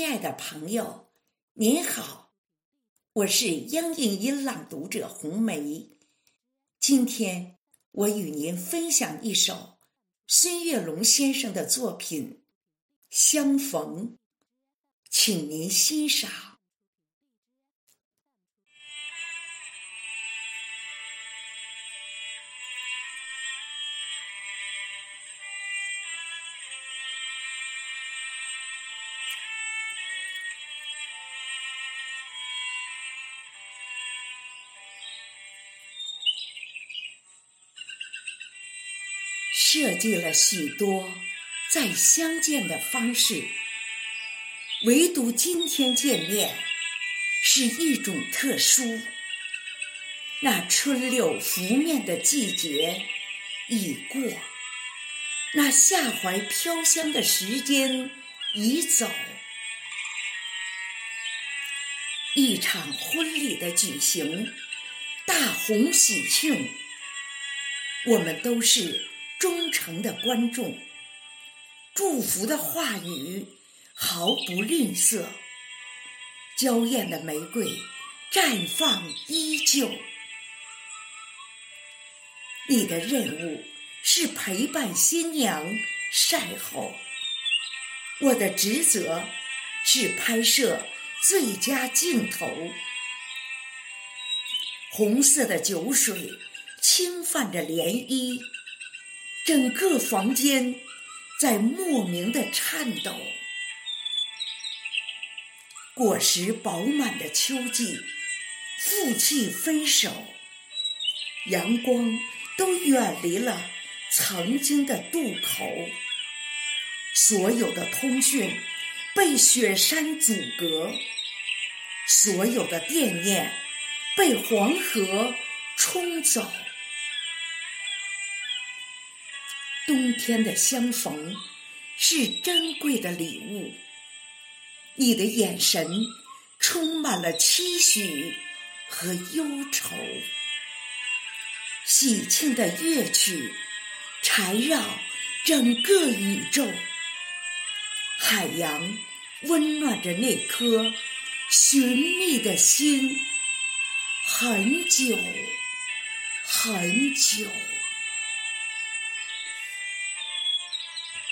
亲爱的朋友，您好，我是央影音朗读者红梅。今天我与您分享一首孙月龙先生的作品《相逢》，请您欣赏。设计了许多再相见的方式，唯独今天见面是一种特殊。那春柳拂面的季节已过，那夏怀飘香的时间已走。一场婚礼的举行，大红喜庆，我们都是。忠诚的观众，祝福的话语毫不吝啬，娇艳的玫瑰绽放依旧。你的任务是陪伴新娘晒后，我的职责是拍摄最佳镜头。红色的酒水轻泛着涟漪。整个房间在莫名的颤抖。果实饱满的秋季，负气分手，阳光都远离了曾经的渡口，所有的通讯被雪山阻隔，所有的惦念被黄河冲走。冬天的相逢是珍贵的礼物，你的眼神充满了期许和忧愁。喜庆的乐曲缠绕整个宇宙，海洋温暖着那颗寻觅的心，很久很久。